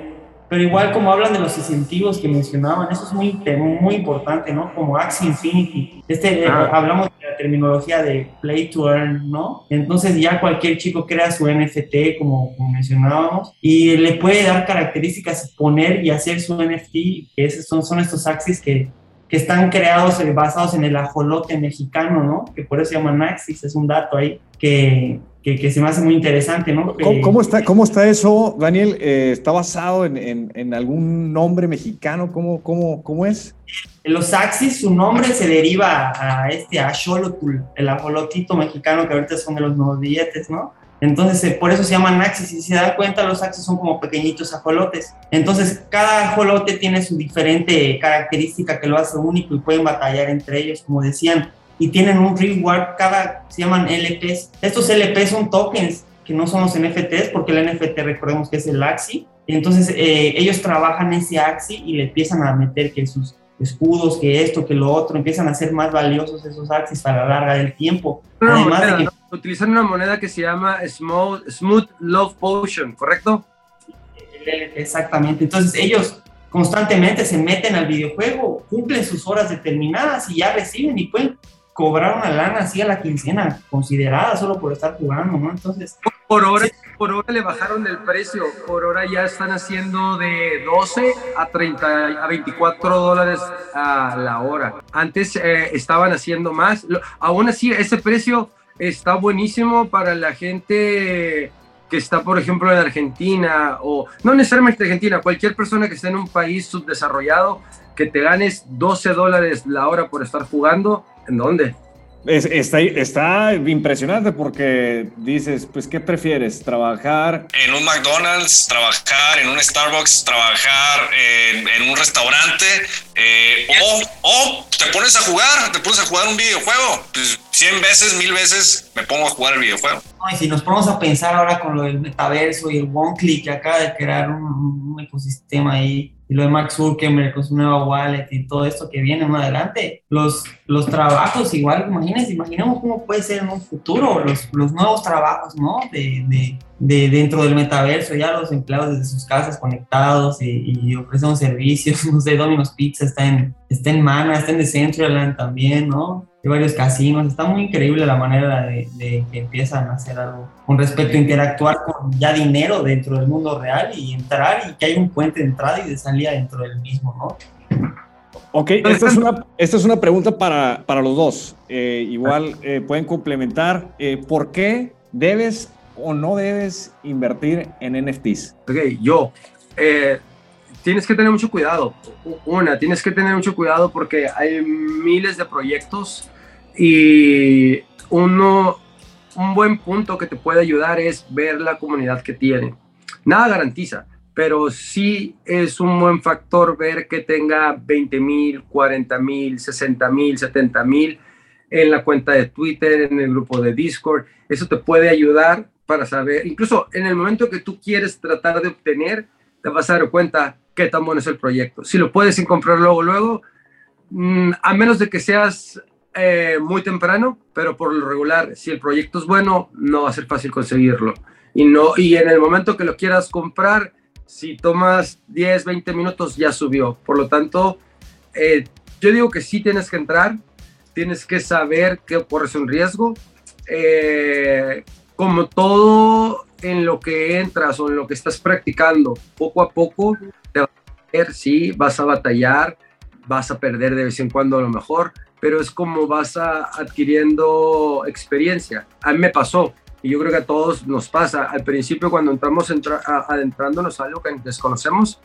Pero igual como hablan de los incentivos que mencionaban, eso es muy, muy importante, ¿no? Como Axie Infinity. Este, ah. hablamos de la terminología de play to earn, ¿no? Entonces ya cualquier chico crea su NFT, como, como mencionábamos, y le puede dar características, poner y hacer su NFT, que esos son, son estos Axies que, que están creados eh, basados en el ajolote mexicano, ¿no? Que por eso se llaman Axis, es un dato ahí que, que, se me hace muy interesante, ¿no? ¿Cómo, está, cómo está eso, Daniel? Eh, ¿Está basado en, en, algún nombre mexicano? ¿Cómo, cómo, cómo es? Los Axis, su nombre se deriva a este Axolotl, el ajolotito mexicano que ahorita son de los nuevos billetes, ¿no? Entonces, eh, por eso se llaman axis. Y si se da cuenta, los axis son como pequeñitos ajolotes. Entonces, cada ajolote tiene su diferente característica que lo hace único y pueden batallar entre ellos, como decían y tienen un reward, cada, se llaman LPs. Estos LPs son tokens que no son los NFTs, porque el NFT recordemos que es el AXI, entonces eh, ellos trabajan ese AXI y le empiezan a meter que sus escudos, que esto, que lo otro, empiezan a ser más valiosos esos AXIs para la larga del tiempo. Además de que... Utilizan una moneda que se llama Smooth, Smooth Love Potion, ¿correcto? Exactamente, entonces ellos constantemente se meten al videojuego, cumplen sus horas determinadas y ya reciben y pueden cobrar una lana así a la quincena, considerada solo por estar jugando, ¿no? Entonces... Por hora, por hora le bajaron el precio, por hora ya están haciendo de 12 a 30, a 24 dólares a la hora. Antes eh, estaban haciendo más, aún así ese precio está buenísimo para la gente que está, por ejemplo, en Argentina, o no necesariamente Argentina, cualquier persona que esté en un país subdesarrollado, que te ganes 12 dólares la hora por estar jugando, ¿En dónde? está, está impresionante porque dices, pues, ¿qué prefieres? ¿Trabajar? En un McDonald's, trabajar en un Starbucks, trabajar en, un restaurante, eh, o, o, te pones a jugar, te pones a jugar un videojuego. Pues 100 veces, mil veces me pongo a jugar el videojuego. y si nos ponemos a pensar ahora con lo del metaverso y el One Click que acaba de crear un, un ecosistema ahí y lo de Max Zuckerberg con su nueva wallet y todo esto que viene más adelante, los, los trabajos igual, imagínense, imaginemos cómo puede ser en un futuro los, los nuevos trabajos, ¿no? De, de, de, dentro del metaverso, ya los empleados desde sus casas conectados y, y ofrecen servicios, no sé, Domino's Pizza está en, está en Mana, está en Decentraland también, ¿no? De varios casinos. Está muy increíble la manera de, que empiezan a hacer algo con respecto a interactuar con ya dinero dentro del mundo real y entrar y que hay un puente de entrada y de salida dentro del mismo, ¿no? Ok, esta es una, esta es una pregunta para, para los dos. Eh, igual eh, pueden complementar. Eh, ¿Por qué debes o no debes invertir en NFTs? Ok, yo. Tienes que tener mucho cuidado. Una, tienes que tener mucho cuidado porque hay miles de proyectos y uno, un buen punto que te puede ayudar es ver la comunidad que tiene. Nada garantiza, pero sí es un buen factor ver que tenga 20 mil, 40 mil, 60 mil, 70 mil en la cuenta de Twitter, en el grupo de Discord. Eso te puede ayudar para saber, incluso en el momento que tú quieres tratar de obtener, te vas a dar cuenta qué tan bueno es el proyecto. Si lo puedes comprar luego, luego, mm, a menos de que seas eh, muy temprano, pero por lo regular, si el proyecto es bueno, no va a ser fácil conseguirlo. Y, no, y en el momento que lo quieras comprar, si tomas 10, 20 minutos, ya subió. Por lo tanto, eh, yo digo que sí tienes que entrar, tienes que saber que corres un riesgo. Eh, como todo en lo que entras o en lo que estás practicando, poco a poco te vas a ver, sí, vas a batallar, vas a perder de vez en cuando a lo mejor, pero es como vas a, adquiriendo experiencia. A mí me pasó, y yo creo que a todos nos pasa. Al principio, cuando entramos adentrándonos a algo que desconocemos,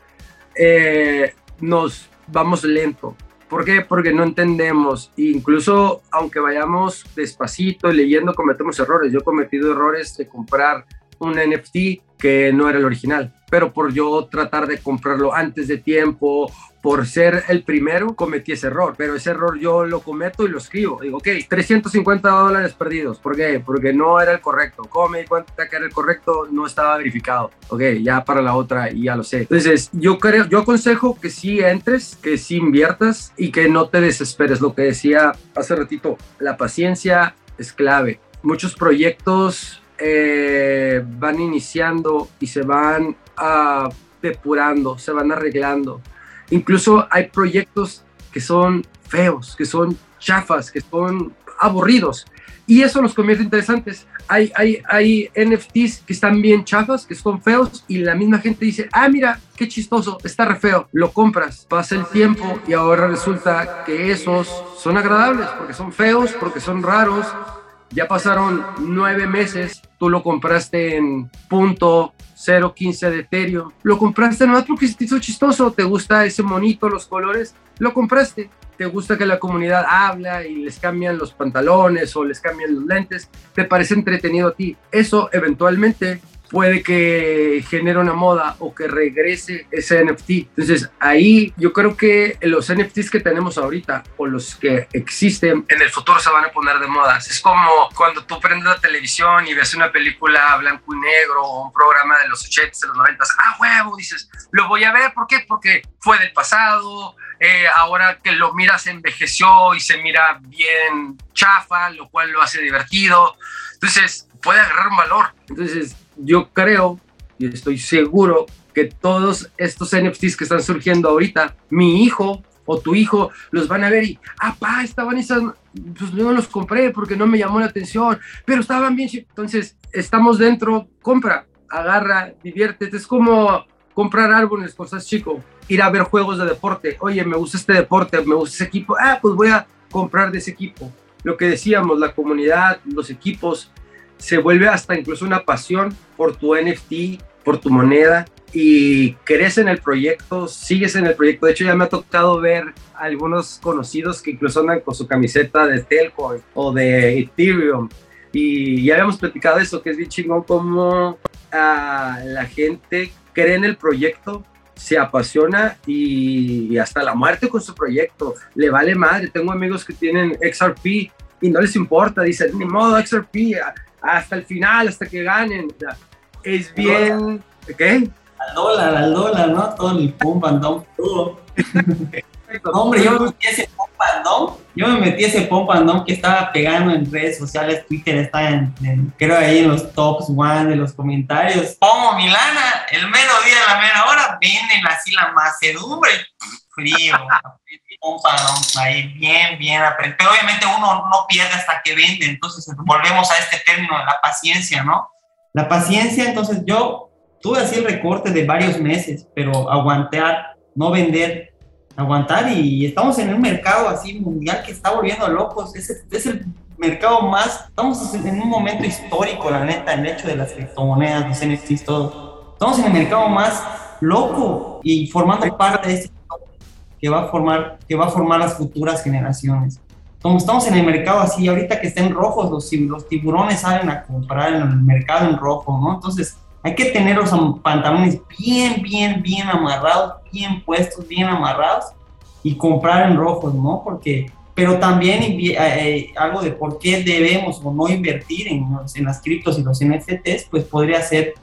eh, nos vamos lento. ¿Por qué? Porque no entendemos. incluso aunque vayamos despacito leyendo, cometemos errores. Yo he cometido errores de comprar un NFT que no era el original, pero por yo tratar de comprarlo antes de tiempo por ser el primero, cometí ese error, pero ese error yo lo cometo y lo escribo. Digo, ok, 350 dólares perdidos. ¿Por qué? Porque no era el correcto. ¿Cómo me di cuenta que era el correcto? No estaba verificado. Ok, ya para la otra y ya lo sé. Entonces, yo creo, yo aconsejo que sí entres, que sí inviertas y que no te desesperes. Lo que decía hace ratito, la paciencia es clave. Muchos proyectos eh, van iniciando y se van uh, depurando, se van arreglando Incluso hay proyectos que son feos, que son chafas, que son aburridos. Y eso los convierte interesantes. Hay, hay, hay NFTs que están bien chafas, que son feos, y la misma gente dice, ah, mira, qué chistoso, está re feo. Lo compras, pasa el tiempo y ahora resulta que esos son agradables, porque son feos, porque son raros. Ya pasaron nueve meses, tú lo compraste en punto 0.15 de Ethereum. Lo compraste nomás porque te hizo chistoso, te gusta ese monito, los colores, lo compraste. Te gusta que la comunidad habla y les cambian los pantalones o les cambian los lentes, te parece entretenido a ti. Eso eventualmente puede que genere una moda o que regrese ese NFT. Entonces ahí yo creo que los NFTs que tenemos ahorita o los que existen en el futuro se van a poner de moda. Es como cuando tú prendes la televisión y ves una película blanco y negro o un programa de los 80s, de los 90s, ah huevo, dices, lo voy a ver, ¿por qué? Porque fue del pasado, eh, ahora que lo miras envejeció y se mira bien chafa, lo cual lo hace divertido. Entonces puede agarrar un valor. Entonces yo creo y estoy seguro que todos estos NFTs que están surgiendo ahorita, mi hijo o tu hijo los van a ver y, ah, pa, estaban esas, pues no los compré porque no me llamó la atención, pero estaban bien. Entonces, estamos dentro, compra, agarra, diviértete. Es como comprar árboles, cosas chico, ir a ver juegos de deporte. Oye, me gusta este deporte, me gusta ese equipo. Ah, pues voy a comprar de ese equipo. Lo que decíamos, la comunidad, los equipos, se vuelve hasta incluso una pasión por tu NFT, por tu moneda y crees en el proyecto, sigues en el proyecto. De hecho, ya me ha tocado ver algunos conocidos que incluso andan con su camiseta de Telcoin o de Ethereum. Y ya habíamos platicado eso, que es bien chingón como ah, la gente cree en el proyecto, se apasiona y, hasta la muerte con su proyecto. Le vale madre. Tengo amigos que tienen XRP y no les importa. Dicen, ni modo, XRP, hasta el final, hasta que ganen. es bien, ¿qué? al dólar, al dólar, ¿no? Todo el dump, todo. hombre, yo me metí ese and dump, yo me metí ese and dump que estaba pegando en redes sociales, Twitter está en, creo ahí en los tops one de los comentarios. Pongo mi lana, el mero día la mera hora, venden así la macedumbre, frío, dump, ahí bien, bien Pero obviamente uno no pierde hasta que vende, entonces volvemos a este término de la paciencia, ¿no? La paciencia, entonces yo tuve así el recorte de varios meses, pero aguantar, no vender, aguantar y estamos en un mercado así mundial que está volviendo locos. Es, es el mercado más, estamos en un momento histórico, la neta, el hecho de las criptomonedas, los NFTs, todo. Estamos en el mercado más loco y formando parte de este que va a formar, que va a formar las futuras generaciones. Como estamos en el mercado así, ahorita que estén rojos, los, los tiburones salen a comprar en el mercado en rojo, ¿no? Entonces, hay que tener los pantalones bien, bien, bien amarrados, bien puestos, bien amarrados y comprar en rojos, ¿no? Porque, pero también eh, eh, algo de por qué debemos o no invertir en, en las criptos y los NFTs, pues podría ser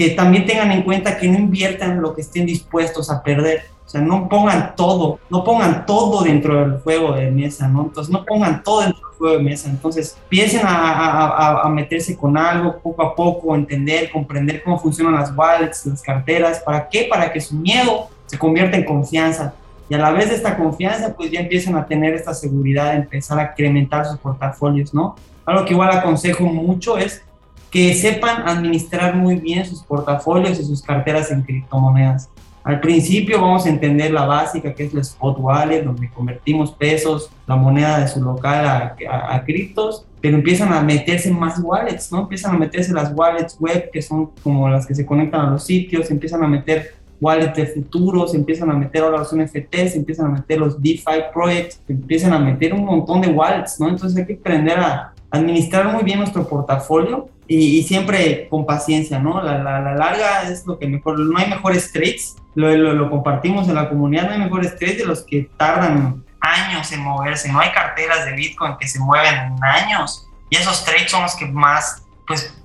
que también tengan en cuenta que no inviertan lo que estén dispuestos a perder. O sea, no pongan todo, no pongan todo dentro del juego de mesa, ¿no? Entonces, no pongan todo dentro del juego de mesa. Entonces, empiecen a, a, meterse con algo poco a poco, entender, comprender cómo funcionan las wallets, las carteras. ¿Para qué? Para que su miedo se convierta en confianza. Y a la vez de esta confianza, pues ya empiezan a tener esta seguridad de empezar a incrementar sus portafolios, ¿no? Algo que igual aconsejo mucho es que sepan administrar muy bien sus portafolios y sus carteras en criptomonedas al principio vamos a entender la básica, que es la spot wallet, donde convertimos pesos, la moneda de su local a, a, criptos, pero empiezan a meterse más wallets, ¿no? Empiezan a meterse las wallets web, que son como las que se conectan a los sitios, empiezan a meter wallets de futuros, empiezan a meter ahora los NFTs, empiezan a meter los DeFi projects, empiezan a meter un montón de wallets, ¿no? Entonces hay que aprender a administrar muy bien nuestro portafolio y, siempre con paciencia, ¿no? La, la, la, larga es lo que mejor, no hay mejores trades, lo, lo, compartimos en la comunidad, no hay mejores trades de los que tardan años en moverse, no hay carteras de Bitcoin que se mueven en años y esos trades son los que más, pues,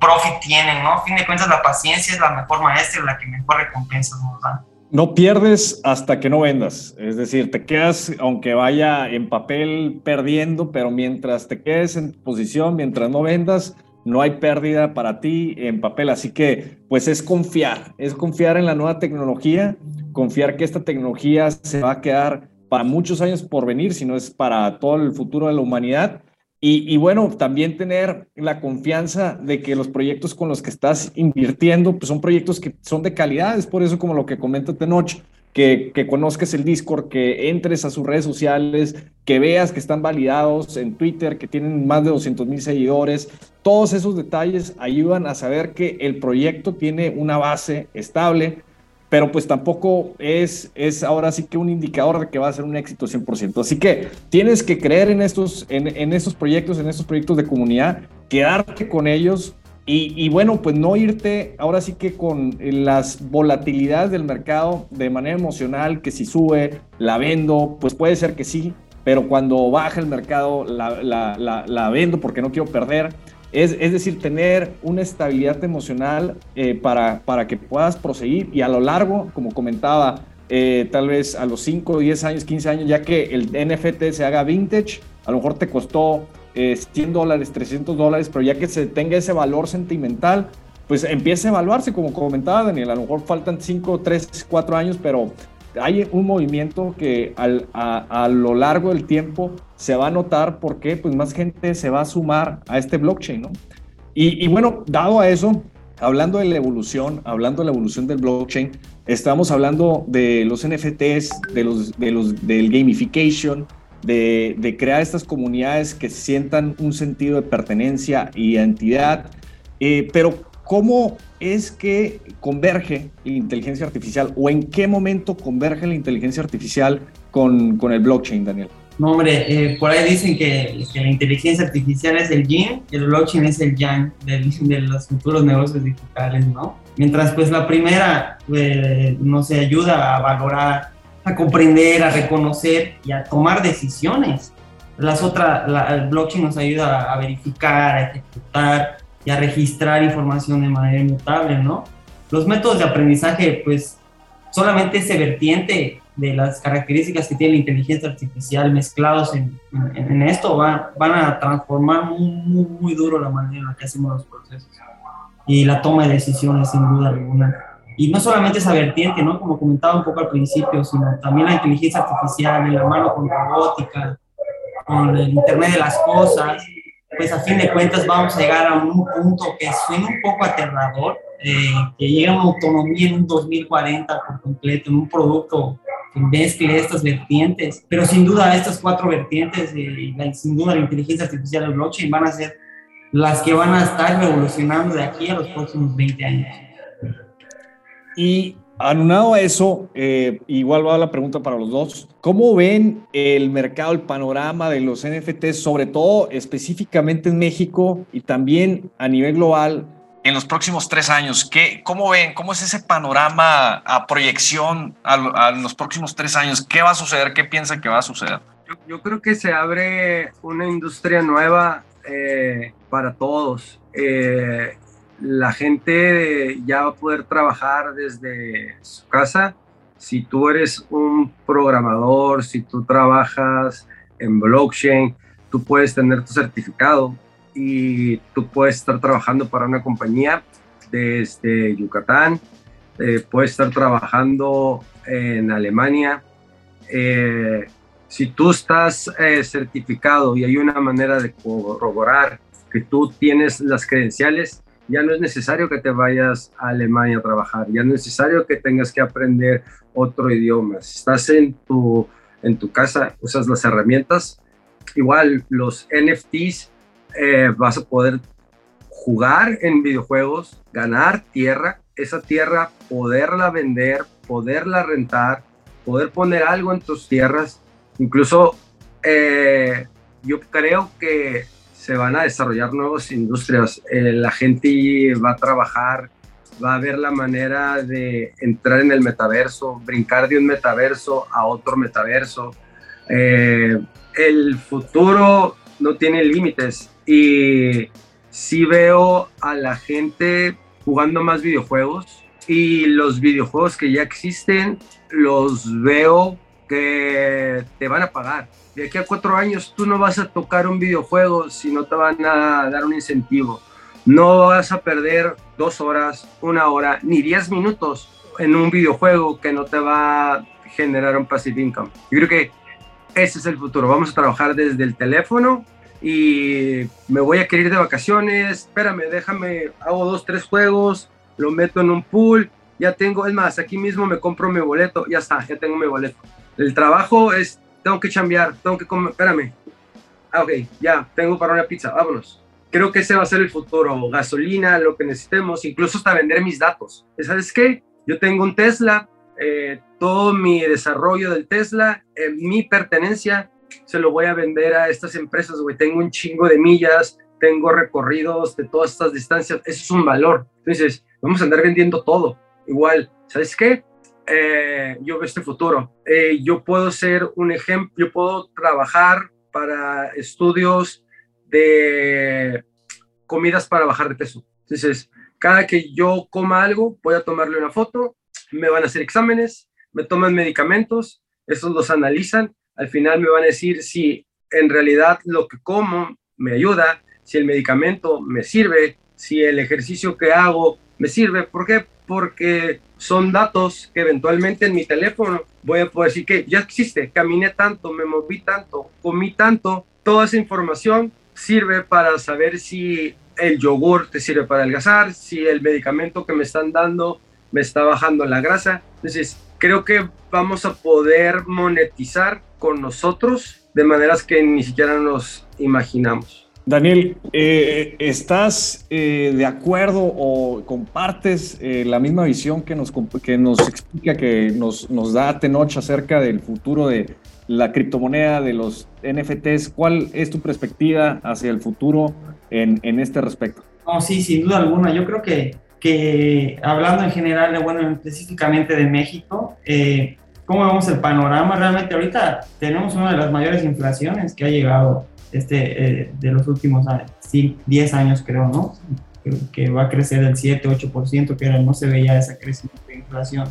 profit tienen, ¿no? A fin de cuentas, la paciencia es la mejor maestra, la que mejor recompensas nos dan. No pierdes hasta que no vendas, es decir, te quedas, aunque vaya en papel perdiendo, pero mientras te quedes en posición, mientras no vendas, no hay pérdida para ti en papel. Así que, pues es confiar, es confiar en la nueva tecnología, confiar que esta tecnología se va a quedar para muchos años por venir, si no es para todo el futuro de la humanidad. Y, bueno, también tener la confianza de que los proyectos con los que estás invirtiendo pues son proyectos que son de calidad. Es por eso como lo que comenta Tenoch, que, conozcas el Discord, que entres a sus redes sociales, que veas que están validados en Twitter, que tienen más de 200 mil seguidores. Todos esos detalles ayudan a saber que el proyecto tiene una base estable, pero pues tampoco es, es ahora sí que un indicador de que va a ser un éxito 100%. Así que tienes que creer en estos, en, en estos proyectos, en estos proyectos de comunidad, quedarte con ellos, y, bueno, pues no irte ahora sí que con las volatilidades del mercado de manera emocional, que si sube, la vendo, pues puede ser que sí, pero cuando baja el mercado la, la, la, vendo porque no quiero perder. Es, es, decir, tener una estabilidad emocional eh, para, para que puedas proseguir y a lo largo, como comentaba, eh, tal vez a los 5, 10 años, 15 años, ya que el NFT se haga vintage, a lo mejor te costó 100 eh, dólares, 300 dólares, pero ya que se tenga ese valor sentimental, pues empieza a evaluarse, como comentaba Daniel, a lo mejor faltan 5, 3, 4 años, pero hay un movimiento que a, lo largo del tiempo se va a notar porque pues más gente se va a sumar a este blockchain, ¿no? Y, y bueno, dado a eso, hablando de la evolución, hablando de la evolución del blockchain, estamos hablando de los NFTs, de los, de los, del gamification, de, crear estas comunidades que sientan un sentido de pertenencia y identidad. Eh, pero, ¿cómo es que converge la inteligencia artificial o en qué momento converge la inteligencia artificial con, con el blockchain, Daniel? No, hombre, eh, por ahí dicen que, la inteligencia artificial es el yin y el blockchain es el yang de los futuros negocios digitales, ¿no? Mientras pues la primera eh, nos ayuda a valorar a comprender, a reconocer y a tomar decisiones. Las otras, el blockchain nos ayuda a verificar, a ejecutar y a registrar información de manera inmutable, ¿no? los métodos de aprendizaje, pues solamente ese vertiente de las características que tiene la inteligencia artificial mezclados en, en, esto van, van a transformar muy, muy, duro la manera en la que hacemos los procesos y la toma de decisiones sin duda alguna. Y no solamente esa vertiente, ¿no? Como comentaba un poco al principio, sino también la inteligencia artificial en la mano con robótica, con el Internet de las Cosas, pues a fin de cuentas vamos a llegar a un punto que suena un poco aterrador, eh, que llega a una autonomía en un 2040 por completo, en un producto que mezcle estas vertientes, pero sin duda estas cuatro vertientes, y sin duda la inteligencia artificial y el blockchain van a ser las que van a estar revolucionando de aquí a los próximos 20 años. Y Anunado a eso, eh, igual va la pregunta para los dos. ¿Cómo ven el mercado, el panorama de los NFTs, sobre todo específicamente en México y también a nivel global? En los próximos tres años, ¿qué, ¿cómo ven? ¿Cómo es ese panorama a proyección a, los próximos tres años? ¿Qué va a suceder? ¿Qué piensan que va a suceder? Yo, creo que se abre una industria nueva eh, para todos. Eh, la gente ya va a poder trabajar desde su casa. Si tú eres un programador, si tú trabajas en blockchain, tú puedes tener tu certificado y tú puedes estar trabajando para una compañía desde Yucatán, eh, puedes estar trabajando en Alemania. Eh, si tú estás eh, certificado y hay una manera de corroborar que tú tienes las credenciales, ya no es necesario que te vayas a Alemania a trabajar, ya no es necesario que tengas que aprender otro idioma. Si estás en tu, en tu casa, usas las herramientas, igual los NFTs, eh, vas a poder jugar en videojuegos, ganar tierra, esa tierra poderla vender, poderla rentar, poder poner algo en tus tierras. Incluso eh, yo creo que se van a desarrollar nuevas industrias, eh, la gente va a trabajar, va a ver la manera de entrar en el metaverso, brincar de un metaverso a otro metaverso. Eh, el futuro no tiene límites y sí veo a la gente jugando más videojuegos y los videojuegos que ya existen los veo que te van a pagar de aquí a cuatro años tú no vas a tocar un videojuego si no te van a dar un incentivo. No vas a perder dos horas, una hora, ni diez minutos en un videojuego que no te va a generar un passive income. Yo creo que ese es el futuro. Vamos a trabajar desde el teléfono y me voy a querer ir de vacaciones. Espérame, déjame, hago dos, tres juegos, lo meto en un pool. Ya tengo, es más, aquí mismo me compro mi boleto, ya está, ya tengo mi boleto. El trabajo es tengo que chambear, tengo que comer, espérame. Ah, ok, ya, tengo para una pizza, vámonos. Creo que ese va a ser el futuro, gasolina, lo que necesitemos, incluso hasta vender mis datos. ¿Sabes qué? Yo tengo un Tesla, eh, todo mi desarrollo del Tesla, eh, mi pertenencia, se lo voy a vender a estas empresas, güey. Tengo un chingo de millas, tengo recorridos de todas estas distancias, eso es un valor. Entonces, vamos a andar vendiendo todo. Igual, ¿sabes qué? Eh, yo veo este futuro. Eh, yo puedo ser un ejemplo, yo puedo trabajar para estudios de comidas para bajar de peso. Entonces, cada que yo coma algo, voy a tomarle una foto, me van a hacer exámenes, me toman medicamentos, estos los analizan, al final me van a decir si en realidad lo que como me ayuda, si el medicamento me sirve, si el ejercicio que hago me sirve. ¿Por qué? Porque son datos que eventualmente en mi teléfono voy a poder decir que ya existe, caminé tanto, me moví tanto, comí tanto, toda esa información sirve para saber si el yogur te sirve para adelgazar, si el medicamento que me están dando me está bajando la grasa. Entonces, creo que vamos a poder monetizar con nosotros de maneras que ni siquiera nos imaginamos. Daniel, eh, ¿estás eh, de acuerdo o compartes eh, la misma visión que nos, que nos explica, que nos, nos da Tenoch acerca del futuro de la criptomoneda, de los NFTs? ¿Cuál es tu perspectiva hacia el futuro en, en este respecto? No, sí, sin duda alguna. Yo creo que, que hablando en general, bueno, específicamente de México, ¿cómo vemos el panorama? Realmente ahorita tenemos una de las mayores inflaciones que ha llegado este, eh, de los últimos 10 años, creo, ¿no? que, va a crecer del 7-8%, que era, no se veía esa crecimiento de inflación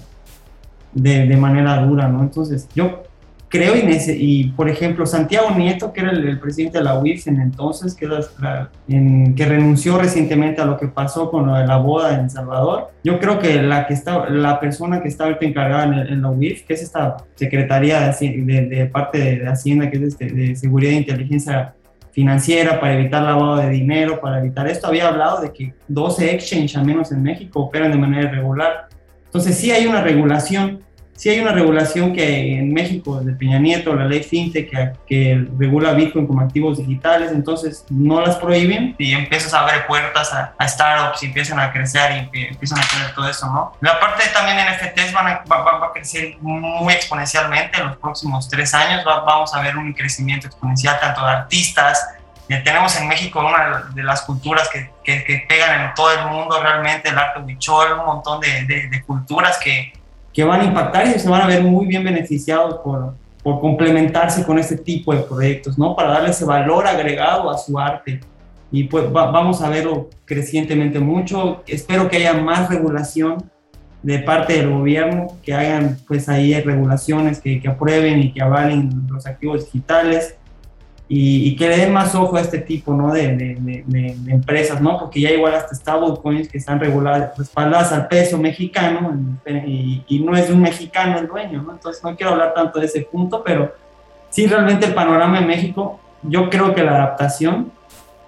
de, de manera dura, ¿no? Entonces, yo creo y, y, por ejemplo Santiago Nieto, que era el, presidente de la UIF en entonces, que, que renunció recientemente a lo que pasó con lo de la boda en El Salvador, yo creo que la, que está, la persona que está ahorita encargada en, la UIF, que es esta Secretaría de, de, parte de, Hacienda, que es este, de Seguridad e Inteligencia Financiera, para evitar lavado de dinero, para evitar esto, había hablado de que 12 exchanges al menos en México operan de manera irregular. Entonces sí hay una regulación, sí hay una regulación que en México, de Peña Nieto, la ley FinTech, que, que regula Bitcoin como activos digitales, entonces no las prohíben. Y empiezas a abrir puertas a, startups y empiezan a crecer y empiezan a tener todo eso, ¿no? La parte también de NFTs van a, va, a crecer muy exponencialmente en los próximos tres años, vamos a ver un crecimiento exponencial tanto de artistas, tenemos en México una de las culturas que, que, pegan en todo el mundo realmente, el arte huichol, un montón de, de culturas que, que van a impactar y se van a ver muy bien beneficiados por, por complementarse con este tipo de proyectos, ¿no? Para darle ese valor agregado a su arte. Y pues vamos a verlo crecientemente mucho. Espero que haya más regulación de parte del gobierno, que hagan pues ahí regulaciones que, que aprueben y que avalen los activos digitales y, que le den más ojo a este tipo ¿no? de, de, de, empresas, ¿no? porque ya igual hasta stablecoins que están reguladas, respaldadas al peso mexicano y, y, no es de un mexicano el dueño, ¿no? entonces no quiero hablar tanto de ese punto, pero sí realmente el panorama en México, yo creo que la adaptación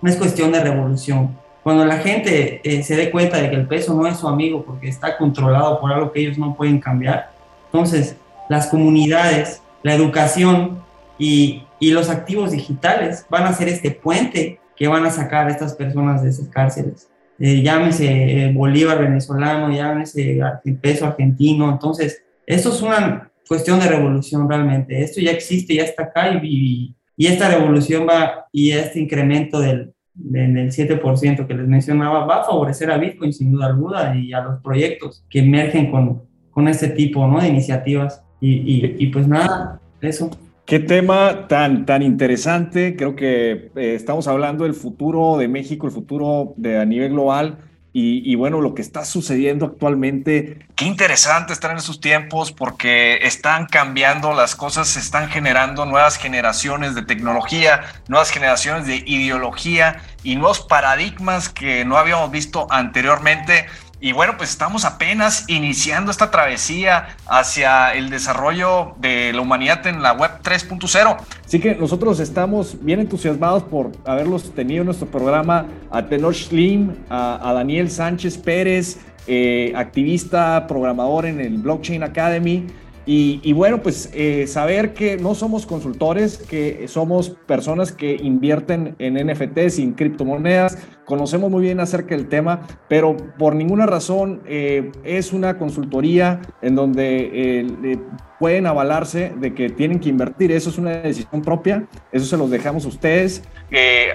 no es cuestión de revolución. Cuando la gente eh, se dé cuenta de que el peso no es su amigo porque está controlado por algo que ellos no pueden cambiar, entonces las comunidades, la educación y, y los activos digitales van a ser este puente que van a sacar a estas personas de esas cárceles. Eh, llámese eh, Bolívar venezolano, llámese peso argentino. Entonces, esto es una cuestión de revolución realmente. Esto ya existe, ya está acá y, y esta revolución va y este incremento del, del, 7% que les mencionaba va a favorecer a Bitcoin sin duda alguna y a los proyectos que emergen con, con este tipo ¿no? de iniciativas. Y, y, y pues nada, eso. Qué tema tan, tan interesante. Creo que eh, estamos hablando del futuro de México, el futuro de, a nivel global. Y, bueno, lo que está sucediendo actualmente. Qué interesante estar en esos tiempos porque están cambiando las cosas, se están generando nuevas generaciones de tecnología, nuevas generaciones de ideología y nuevos paradigmas que no habíamos visto anteriormente. Y bueno, pues estamos apenas iniciando esta travesía hacia el desarrollo de la humanidad en la web 3.0. Así que nosotros estamos bien entusiasmados por haberlos tenido en nuestro programa a Tenor Slim, a, Daniel Sánchez Pérez, eh, activista, programador en el Blockchain Academy. Y, bueno, pues eh, saber que no somos consultores, que somos personas que invierten en NFTs y en criptomonedas, conocemos muy bien acerca del tema, pero por ninguna razón eh, es una consultoría en donde eh, pueden avalarse de que tienen que invertir. Eso es una decisión propia, eso se los dejamos a ustedes.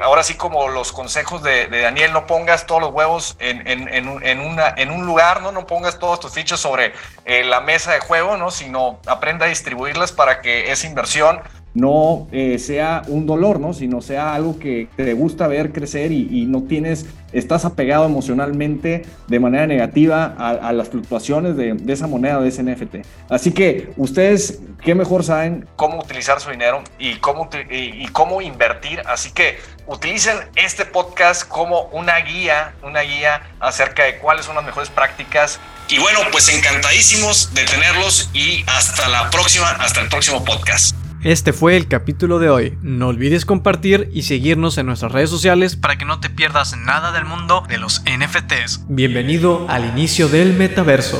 ahora sí, como los consejos de, Daniel, no pongas todos los huevos en, un lugar, ¿no? no pongas todos tus fichas sobre eh, la mesa de juego, ¿no? sino aprenda a distribuirlas para que esa inversión no eh, sea un dolor, ¿no? Sino sea algo que te gusta ver crecer y, no tienes, estás apegado emocionalmente de manera negativa a, las fluctuaciones de, esa moneda, de ese NFT. Así que ustedes, ¿qué mejor saben? Cómo utilizar su dinero y cómo, y, cómo invertir. Así que utilicen este podcast como una guía, una guía acerca de cuáles son las mejores prácticas. Y bueno, pues encantadísimos de tenerlos y hasta la próxima, hasta el próximo podcast. Este fue el capítulo de hoy. No olvides compartir y seguirnos en nuestras redes sociales para que no te pierdas nada del mundo de los NFTs. Bienvenido al inicio del metaverso.